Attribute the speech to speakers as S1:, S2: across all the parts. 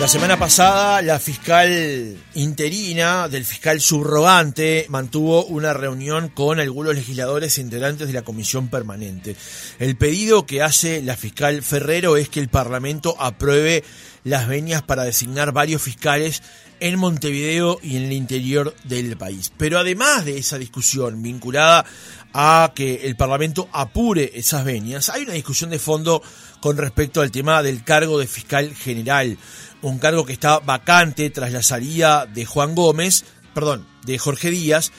S1: La semana pasada, la fiscal interina del fiscal subrogante mantuvo una reunión con algunos legisladores integrantes de la comisión permanente. El pedido que hace la fiscal Ferrero es que el Parlamento apruebe las venias para designar varios fiscales en Montevideo y en el interior del país. Pero además de esa discusión vinculada a que el Parlamento apure esas venias, hay una discusión de fondo con respecto al tema del cargo de fiscal general un cargo que está vacante tras la salida de Juan Gómez, perdón, de Jorge Díaz.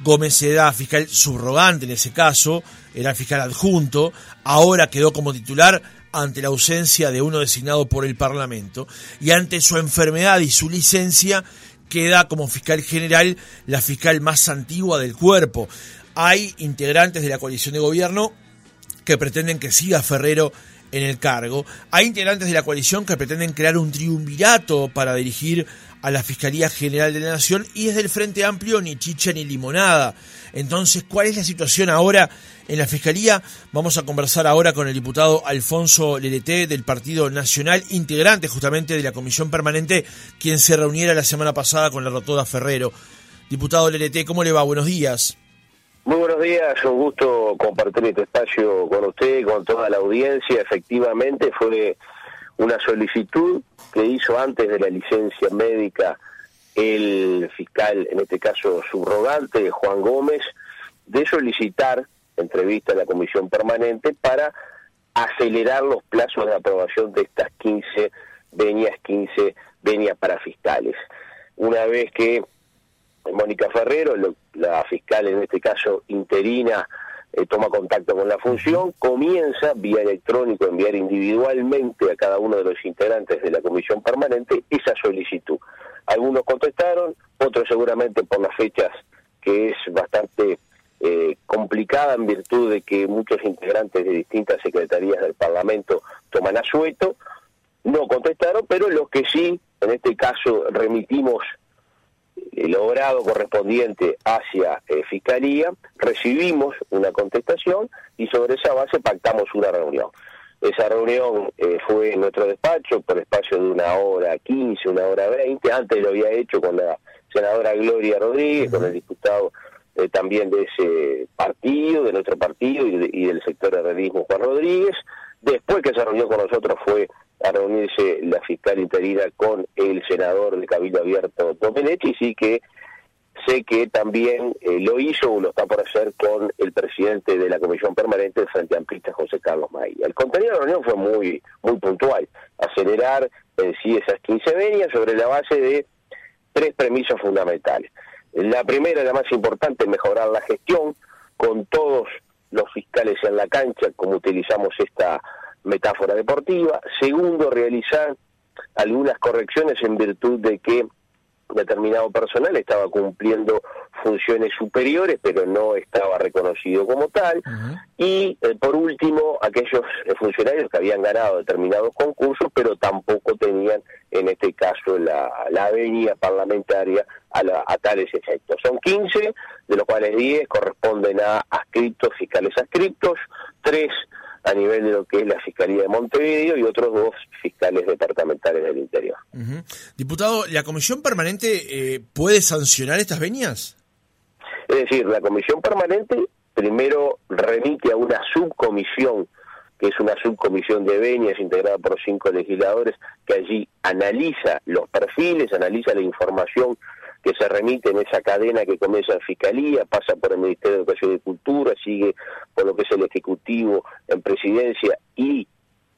S1: Gómez era fiscal subrogante en ese caso, era fiscal adjunto, ahora quedó como titular ante la ausencia de uno designado por el Parlamento y ante su enfermedad y su licencia queda como fiscal general la fiscal más antigua del cuerpo. Hay integrantes de la coalición de gobierno que pretenden que siga Ferrero en el cargo. Hay integrantes de la coalición que pretenden crear un triunvirato para dirigir a la Fiscalía General de la Nación y desde el Frente Amplio ni chicha ni limonada. Entonces, ¿cuál es la situación ahora en la Fiscalía? Vamos a conversar ahora con el diputado Alfonso Lerete del Partido Nacional, integrante justamente de la Comisión Permanente, quien se reuniera la semana pasada con la Rotoda Ferrero. Diputado Lerete, ¿cómo le va? Buenos días.
S2: Muy buenos días, un gusto compartir este espacio con usted, con toda la audiencia. Efectivamente fue una solicitud que hizo antes de la licencia médica el fiscal, en este caso subrogante, Juan Gómez, de solicitar entrevista a la comisión permanente para acelerar los plazos de aprobación de estas 15 venias, 15 venias para fiscales. Una vez que Mónica Ferrero, la fiscal en este caso interina, eh, toma contacto con la función, comienza vía electrónico enviar individualmente a cada uno de los integrantes de la comisión permanente esa solicitud. Algunos contestaron, otros seguramente por las fechas que es bastante eh, complicada en virtud de que muchos integrantes de distintas secretarías del Parlamento toman asueto, no contestaron, pero los que sí, en este caso remitimos logrado correspondiente hacia eh, Fiscalía, recibimos una contestación y sobre esa base pactamos una reunión. Esa reunión eh, fue en nuestro despacho por espacio de una hora quince, una hora veinte. Antes lo había hecho con la senadora Gloria Rodríguez, con el diputado eh, también de ese partido, de nuestro partido y, y del sector de realismo Juan Rodríguez. Después que se reunió con nosotros fue a reunirse la fiscal interina con el senador de Cabildo Abierto Domenetti, sí que sé que también eh, lo hizo o lo está por hacer con el presidente de la Comisión Permanente del Frente Amplista, José Carlos Maía. El contenido de la reunión fue muy, muy puntual, acelerar en sí esas 15 venias sobre la base de tres premisas fundamentales. La primera, la más importante, mejorar la gestión con todos los fiscales en la cancha, como utilizamos esta metáfora deportiva. Segundo, realizar algunas correcciones en virtud de que determinado personal estaba cumpliendo funciones superiores, pero no estaba reconocido como tal. Y eh, por último, aquellos eh, funcionarios que habían ganado determinados concursos, pero tampoco tenían, en este caso, la, la venia parlamentaria a, a tales efectos. Son 15, de los cuales 10 corresponden a adscriptos, fiscales adscriptos, 3 a nivel de lo que es la Fiscalía de Montevideo y otros dos fiscales departamentales del interior.
S1: Diputado, ¿la Comisión Permanente eh, puede sancionar estas venias?
S2: Es decir, la Comisión Permanente primero remite a una subcomisión, que es una subcomisión de venias integrada por cinco legisladores, que allí analiza los perfiles, analiza la información que se remite en esa cadena que comienza en Fiscalía, pasa por el Ministerio de Educación y Cultura, sigue por lo que es el Ejecutivo en Presidencia y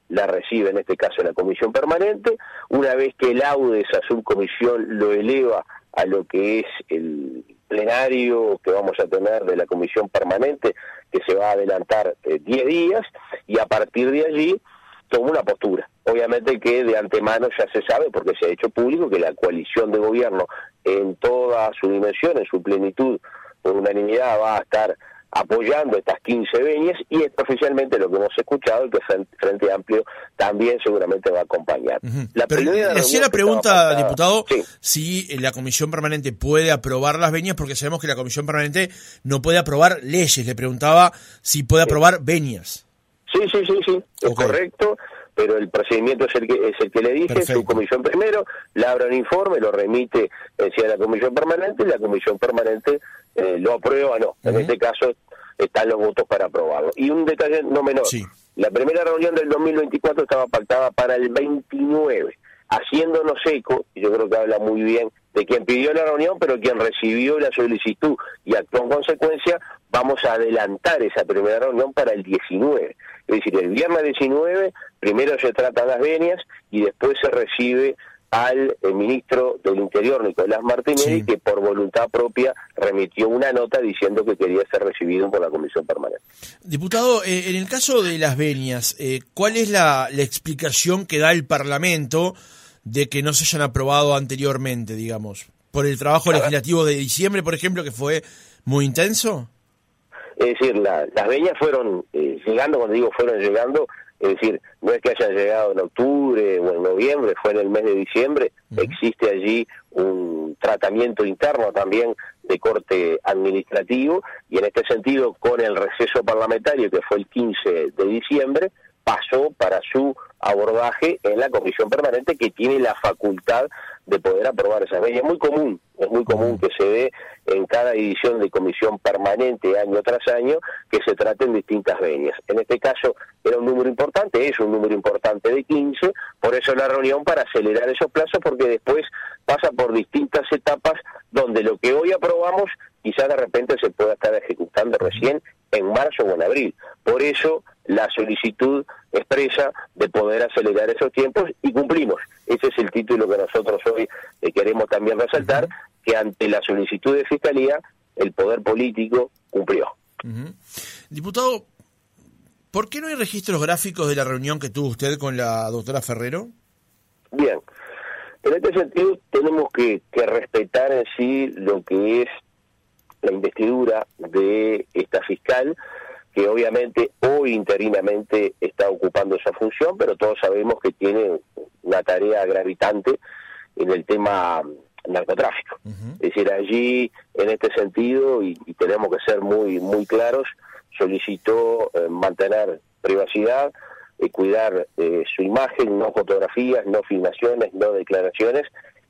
S2: la recibe en este caso la Comisión Permanente. Una vez que el AUDE, esa subcomisión, lo eleva a lo que es el plenario que vamos a tener de la Comisión Permanente, que se va a adelantar 10 eh, días, y a partir de allí toma una postura. Obviamente que de antemano ya se sabe, porque se ha hecho público, que la coalición de gobierno en toda su dimensión, en su plenitud, por unanimidad, va a estar apoyando estas 15 veñas y es oficialmente lo que hemos escuchado y que Frente Amplio también seguramente va a acompañar.
S1: la Pero le hacía la pregunta, diputado, si la Comisión Permanente puede aprobar las veñas, porque sabemos que la Comisión Permanente no puede aprobar leyes. Le preguntaba si puede aprobar veñas.
S2: Sí, sí, sí, sí, es correcto pero el procedimiento es el que, es el que le dije, su comisión primero, labra un informe, lo remite en la comisión permanente y la comisión permanente eh, lo aprueba no. En este caso están los votos para aprobarlo. Y un detalle no menor, la primera reunión del 2024 estaba pactada para el 29, haciéndonos eco, y yo creo que habla muy bien de quien pidió la reunión, pero quien recibió la solicitud y actuó en consecuencia, vamos a adelantar esa primera reunión para el 19. Es decir, el viernes 19 primero se trata las venias y después se recibe al eh, ministro del Interior, Nicolás Martinelli, que por voluntad propia remitió una nota diciendo que quería ser recibido por la Comisión Permanente.
S1: Diputado, eh, en el caso de las venias, eh, ¿cuál es la, explicación que da el Parlamento de que no se hayan aprobado anteriormente, digamos? ¿Por el trabajo legislativo de diciembre, por ejemplo, que fue muy intenso?
S2: Es decir, las veñas fueron llegando, cuando digo fueron llegando, es decir, no es que hayan llegado en octubre o en noviembre, fue en el mes de diciembre, existe allí un tratamiento interno también de corte administrativo y en este sentido con el receso parlamentario que fue el 15 de diciembre, pasó para su abordaje en la comisión permanente que tiene la facultad de poder aprobar esas leyes. Es muy común, es muy común que se dé en cada edición de comisión permanente año tras año que se traten distintas venias. En este caso era un número importante, es un número importante de 15, por eso la reunión para acelerar esos plazos porque después pasa por distintas etapas donde lo que hoy aprobamos quizás de repente se pueda estar ejecutando recién en marzo o en abril. Por eso la solicitud expresa de poder acelerar esos tiempos y cumplimos. Ese es el título que nosotros hoy eh, queremos también resaltar, que ante la solicitud de Fiscalía el poder político cumplió.
S1: Diputado, ¿por qué no hay registros gráficos de la reunión que tuvo usted con la doctora Ferrero?
S2: Bien, en este sentido tenemos que, que respetar en sí lo que es la investidura de esta fiscal, que obviamente hoy interinamente está ocupando esa función, pero todos sabemos que tiene una tarea gravitante en el tema narcotráfico. Es decir, allí, en este sentido, y, tenemos que ser muy, muy claros, solicitó eh, mantener privacidad, y cuidar eh, su imagen, no fotografías, no filmaciones, no declaraciones,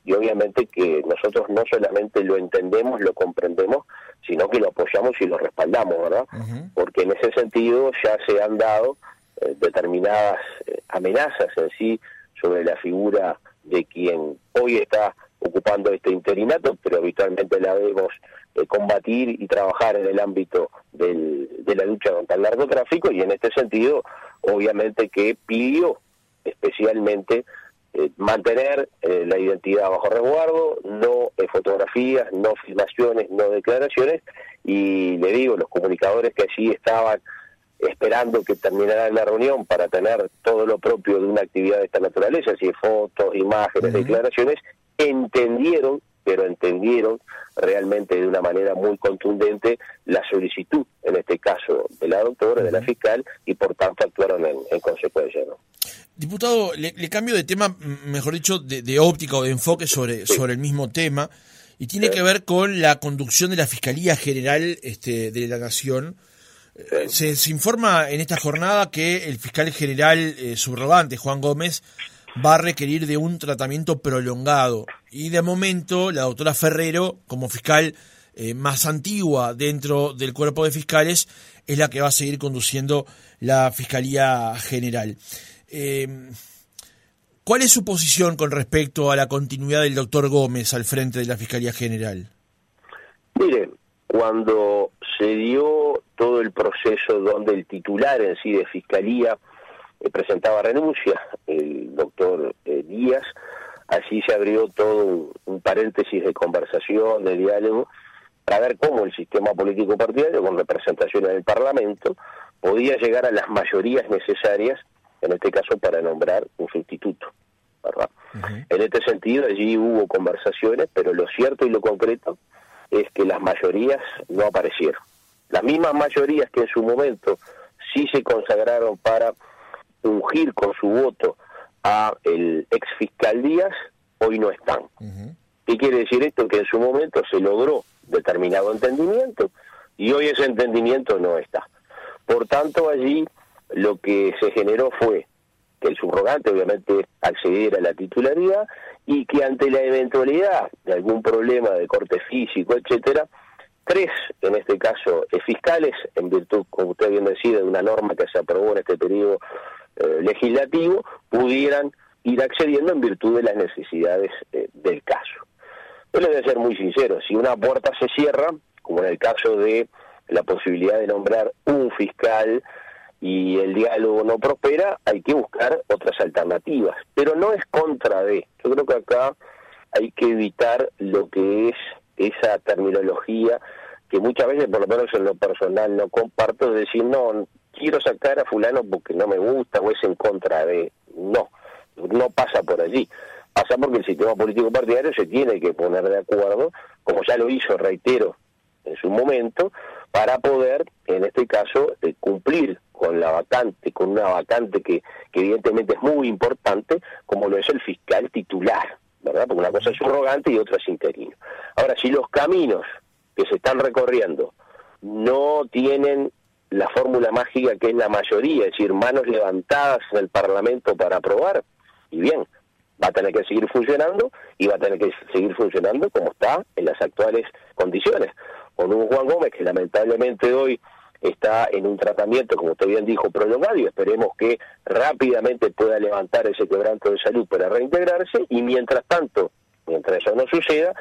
S2: y obviamente que nosotros no solamente lo entendemos, lo comprendemos, sino que lo apoyamos y lo respaldamos, ¿verdad? Porque en ese sentido ya se han dado eh, determinadas eh, amenazas en sí sobre la figura de quien hoy está ocupando este interinato, pero habitualmente la vemos eh, combatir y trabajar en el ámbito del, de la lucha contra el narcotráfico y en este sentido, obviamente que pidió especialmente eh, mantener eh, la identidad bajo resguardo, no eh, fotografías, no filmaciones, no declaraciones, y le digo, los comunicadores que allí estaban esperando que terminara la reunión para tener todo lo propio de una actividad de esta naturaleza, así fotos, imágenes, declaraciones, entendieron, pero entendieron realmente de una manera muy contundente la solicitud, en este caso de la doctora, de la fiscal, y por tanto actuaron en, en consecuencia. ¿no?
S1: Diputado, le, cambio de tema, mejor dicho, de, óptica o de enfoque sobre, sobre el mismo tema, y tiene que ver con la conducción de la Fiscalía General este, de la Nación. Eh, se, informa en esta jornada que el fiscal general eh, subrogante, Juan Gómez, va a requerir de un tratamiento prolongado. Y de momento, la doctora Ferrero, como fiscal eh, más antigua dentro del cuerpo de fiscales, es la que va a seguir conduciendo la Fiscalía General. Eh, ¿Cuál es su posición con respecto a la continuidad del doctor Gómez al frente de la Fiscalía General?
S2: Mire, cuando se dio todo el proceso donde el titular en sí de Fiscalía eh, presentaba renuncia, el doctor eh, Díaz, así se abrió todo un, paréntesis de conversación, de diálogo, para ver cómo el sistema político partidario, con representación en el Parlamento, podía llegar a las mayorías necesarias en este caso para nombrar un sustituto. ¿verdad? En este sentido, allí hubo conversaciones, pero lo cierto y lo concreto es que las mayorías no aparecieron. Las mismas mayorías que en su momento sí se consagraron para ungir con su voto a el ex fiscal Díaz, hoy no están. ¿Qué quiere decir esto? Que en su momento se logró determinado entendimiento y hoy ese entendimiento no está. Por tanto, allí lo que se generó fue que el subrogante obviamente accediera a la titularidad y que ante la eventualidad de algún problema de corte físico, etcétera, tres, en este caso, eh, fiscales, en virtud, como usted bien decía, de una norma que se aprobó en este periodo eh, legislativo, pudieran ir accediendo en virtud de las necesidades eh, del caso. Yo le voy a ser muy sincero, si una puerta se cierra, como en el caso de la posibilidad de nombrar un fiscal y el diálogo no prospera, hay que buscar otras alternativas. Pero no es contra de. Yo creo que acá hay que evitar lo que es esa terminología que muchas veces, por lo menos en lo personal, no comparto, es decir, no, quiero sacar a fulano porque no me gusta o es en contra de. No, no pasa por allí. Pasa porque el sistema político partidario se tiene que poner de acuerdo, como ya lo hizo, reitero, en su momento, para poder, en este caso, eh, cumplir con la vacante, con una vacante que, que evidentemente es muy importante, como lo es el fiscal titular, ¿verdad? Porque una cosa es subrogante y otra es interino. Ahora, si los caminos que se están recorriendo no tienen la fórmula mágica que es la mayoría, es decir, manos levantadas en el Parlamento para aprobar, y bien, va a tener que seguir funcionando y va a tener que seguir funcionando como está en las actuales condiciones. Con un Juan Gómez que lamentablemente hoy está en un tratamiento, como usted bien dijo, prolongado y esperemos que rápidamente pueda levantar ese quebranto de salud para reintegrarse y mientras tanto, mientras eso no suceda,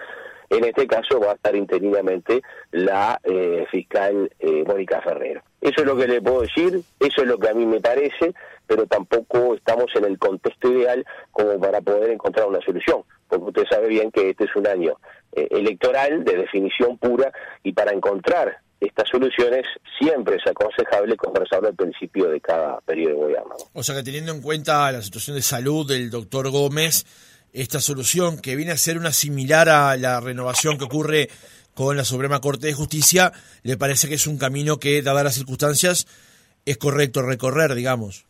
S2: en este caso va a estar interinamente la eh, fiscal eh, Mónica Ferrero. Eso es lo que le puedo decir, eso es lo que a mí me parece, pero tampoco estamos en el contexto ideal como para poder encontrar una solución, porque usted sabe bien que este es un año eh, electoral de definición pura y para encontrar estas soluciones siempre es aconsejable conversar al principio de cada periodo de gobierno.
S1: O sea que teniendo en cuenta la situación de salud del doctor Gómez, esta solución que viene a ser una similar a la renovación que ocurre con la Suprema Corte de Justicia, le parece que es un camino que, dadas las circunstancias, es correcto recorrer, digamos.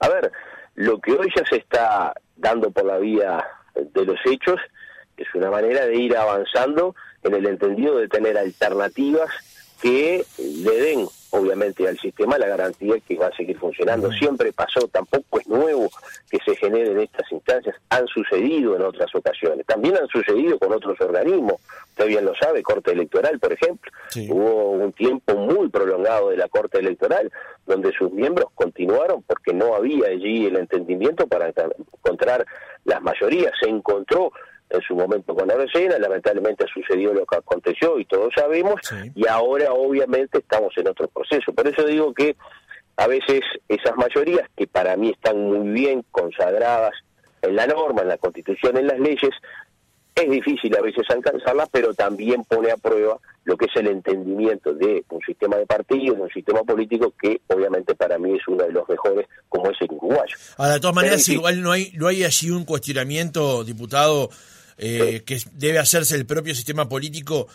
S2: A ver, lo que hoy ya se está dando por la vía de los hechos es una manera de ir avanzando en el entendido de tener alternativas que le den obviamente al sistema la garantía que va a seguir funcionando. Siempre pasó, tampoco es nuevo que se generen estas instancias, han sucedido en otras ocasiones, también han sucedido con otros organismos, usted bien lo sabe, Corte Electoral, por ejemplo, hubo un tiempo muy prolongado de la Corte Electoral donde sus miembros continuaron porque no había allí el entendimiento para encontrar las mayorías, se encontró en su momento con la Argentina, lamentablemente sucedió lo que aconteció y todos sabemos, y ahora obviamente estamos en otro proceso. Por eso digo que a veces esas mayorías, que para mí están muy bien consagradas en la norma, en la constitución, en las leyes, es difícil a veces alcanzarlas, pero también pone a prueba lo que es el entendimiento de un sistema de partidos, de un sistema político que obviamente para mí es uno de los mejores, como es el uruguayo.
S1: Ahora, de todas maneras, igual no hay, no hay allí un cuestionamiento, diputado, eh, que debe hacerse el propio sistema político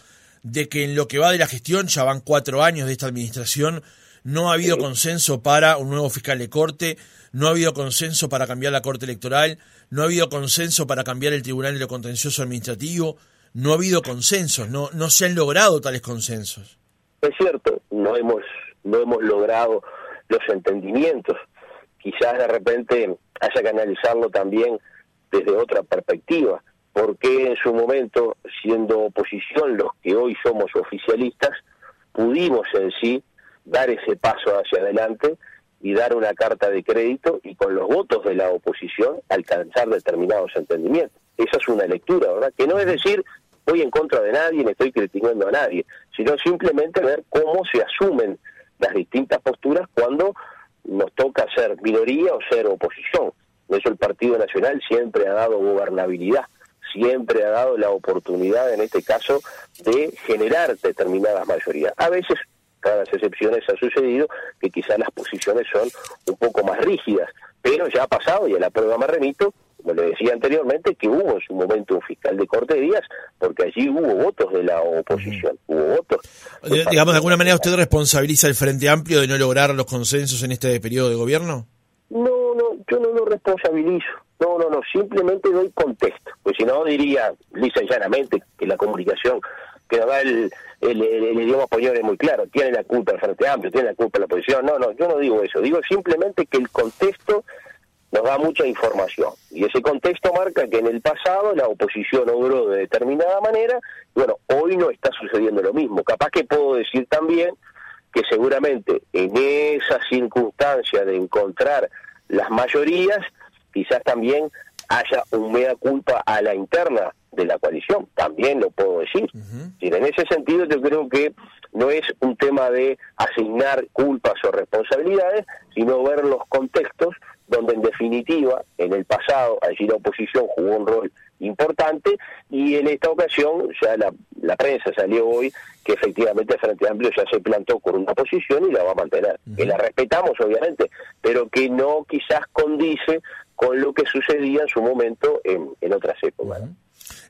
S1: de que en lo que va de la gestión, ya van cuatro años de esta administración, no ha habido consenso para un nuevo fiscal de corte, no ha habido consenso para cambiar la corte electoral, no ha habido consenso para cambiar el tribunal de lo contencioso administrativo, no ha habido consensos, no, no se han logrado tales consensos.
S2: Es cierto, no hemos, no hemos logrado los entendimientos. Quizás de repente haya que analizarlo también desde otra perspectiva porque en su momento, siendo oposición los que hoy somos oficialistas, pudimos en sí dar ese paso hacia adelante y dar una carta de crédito y con los votos de la oposición alcanzar determinados entendimientos. Esa es una lectura, ¿verdad? Que no es decir voy en contra de nadie, ni estoy criticando a nadie, sino simplemente ver cómo se asumen las distintas posturas cuando nos toca ser minoría o ser oposición. Eso el Partido Nacional siempre ha dado gobernabilidad siempre ha dado la oportunidad, en este caso, de generar determinadas mayorías. A veces, cada excepciones ha sucedido que quizás las posiciones son un poco más rígidas, pero ya ha pasado y a la prueba me remito, como le decía anteriormente, que hubo en su momento un fiscal de Corte de Díaz, porque allí hubo votos de la oposición, hubo votos.
S1: Digamos, de alguna manera usted responsabiliza al Frente Amplio de no lograr los consensos en este periodo de gobierno.
S2: No, no, yo no lo responsabilizo. No, no, no, simplemente doy contexto, pues si no diría lisa y llanamente que la comunicación que da el, el, idioma español es muy claro, tiene la culpa el Frente Amplio, tiene la culpa la oposición, no, no, yo no digo eso, digo simplemente que el contexto nos da mucha información. Y ese contexto marca que en el pasado la oposición obró de determinada manera, bueno, hoy no está sucediendo lo mismo. Capaz que puedo decir también que seguramente en esa circunstancia de encontrar las mayorías, quizás también haya un mea culpa a la interna de la coalición, también lo puedo decir. En ese sentido yo creo que no es un tema de asignar culpas o responsabilidades, sino ver los contextos donde en definitiva en el pasado allí la oposición jugó un rol importante y en esta ocasión ya la, la prensa salió hoy que efectivamente el Frente Amplio ya se plantó con una posición y la va a mantener, que la respetamos obviamente, pero que no quizás condice con lo que sucedía en su momento en, en otras épocas.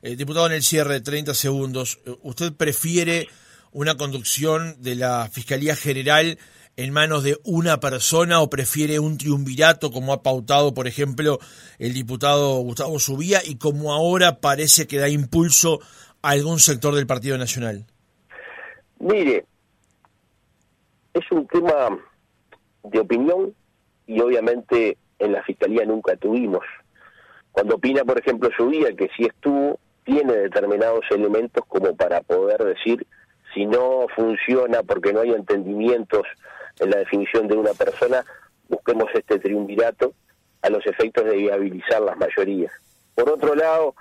S1: Eh, diputado, en el cierre, 30 segundos, eh, ¿usted prefiere una conducción de la Fiscalía General en manos de una persona o prefiere un triunvirato como ha pautado, por ejemplo, el diputado Gustavo Subía y como ahora parece que da impulso a algún sector del Partido Nacional?
S2: Mire, es un tema de opinión y obviamente en la Fiscalía nunca tuvimos. Cuando opina, por ejemplo, Subía, que si estuvo, tiene determinados elementos como para poder decir si no funciona porque no hay entendimientos en la definición de una persona, busquemos este triunvirato a los efectos de viabilizar las mayorías. Por otro lado,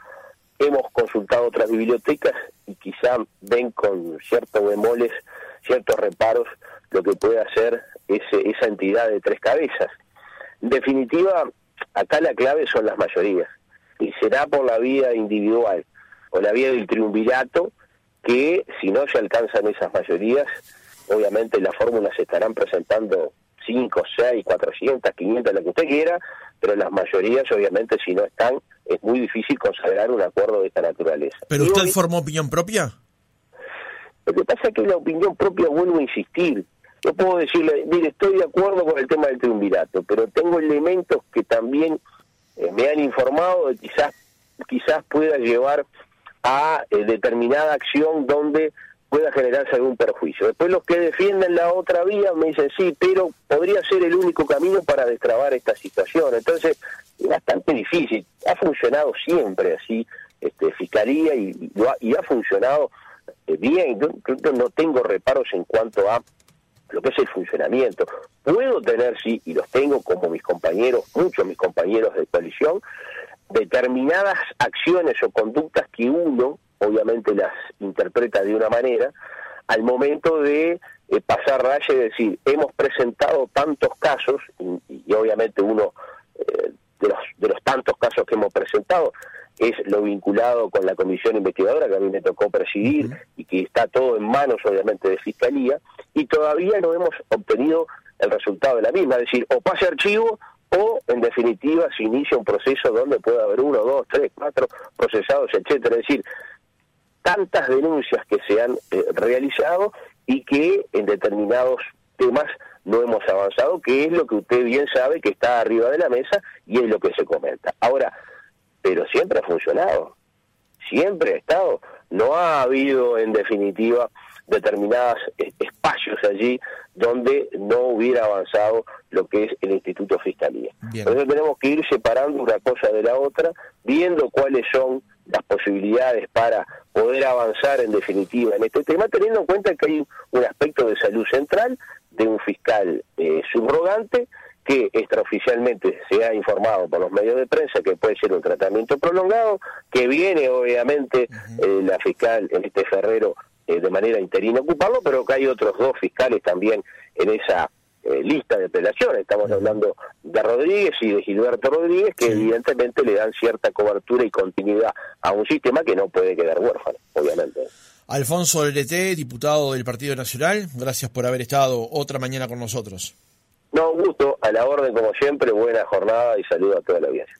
S2: hemos consultado otras bibliotecas y quizá ven con ciertos bemoles, ciertos reparos, lo que puede hacer ese, esa entidad de tres cabezas. En definitiva, acá la clave son las mayorías, y será por la vía individual, o la vía del triunvirato, que si no se alcanzan esas mayorías, obviamente las fórmulas se estarán presentando 5, 6, 400, 500, lo que usted quiera, pero las mayorías obviamente si no están, es muy difícil consagrar un acuerdo de esta naturaleza.
S1: ¿Pero usted formó opinión propia?
S2: Lo que pasa es que la opinión propia, vuelvo a insistir, yo puedo decirle, mire, estoy de acuerdo con el tema del triunvirato, pero tengo elementos que también eh, me han informado de quizás, quizás pueda llevar a eh, determinada acción donde pueda generarse algún perjuicio. Después los que defienden la otra vía me dicen, sí, pero podría ser el único camino para destrabar esta situación. Entonces, es bastante difícil. Ha funcionado siempre así, este, Fiscalía, y, y ha funcionado eh, bien. Yo, yo no tengo reparos en cuanto a lo que es el funcionamiento. Puedo tener, sí, y los tengo como mis compañeros, muchos mis compañeros de coalición, determinadas acciones o conductas que uno obviamente las interpreta de una manera, al momento de eh, pasar raya y decir, hemos presentado tantos casos, y, obviamente uno eh, de, los, de los tantos casos que hemos presentado es lo vinculado con la comisión investigadora que a mí me tocó presidir y que está todo en manos obviamente de Fiscalía, y todavía no hemos obtenido el resultado de la misma, es decir, o pase archivo o en definitiva se inicia un proceso donde puede haber uno, dos, tres, cuatro procesados, etcétera. Es decir, tantas denuncias que se han eh, realizado y que en determinados temas no hemos avanzado, que es lo que usted bien sabe que está arriba de la mesa y es lo que se comenta. Ahora, pero siempre ha funcionado, siempre ha estado, no ha habido en definitiva determinados espacios allí donde no hubiera avanzado lo que es el Instituto Fiscalía. Entonces tenemos que ir separando una cosa de la otra, viendo cuáles son las posibilidades para poder avanzar en definitiva en este tema, teniendo en cuenta que hay un aspecto de salud central de un fiscal eh, subrogante que extraoficialmente se ha informado por los medios de prensa que puede ser un tratamiento prolongado, que viene obviamente eh, la fiscal en este Ferrero eh, de manera interina ocuparlo, pero que hay otros dos fiscales también en esa eh, lista de apelaciones. Estamos hablando de Rodríguez y de Gilberto Rodríguez, que evidentemente le dan cierta cobertura y continuidad a un sistema que no puede quedar huérfano, obviamente.
S1: Alfonso LT, diputado del Partido Nacional, gracias por haber estado otra mañana con nosotros.
S2: No, gusto, a la orden como siempre, buena jornada y saludo a toda la audiencia.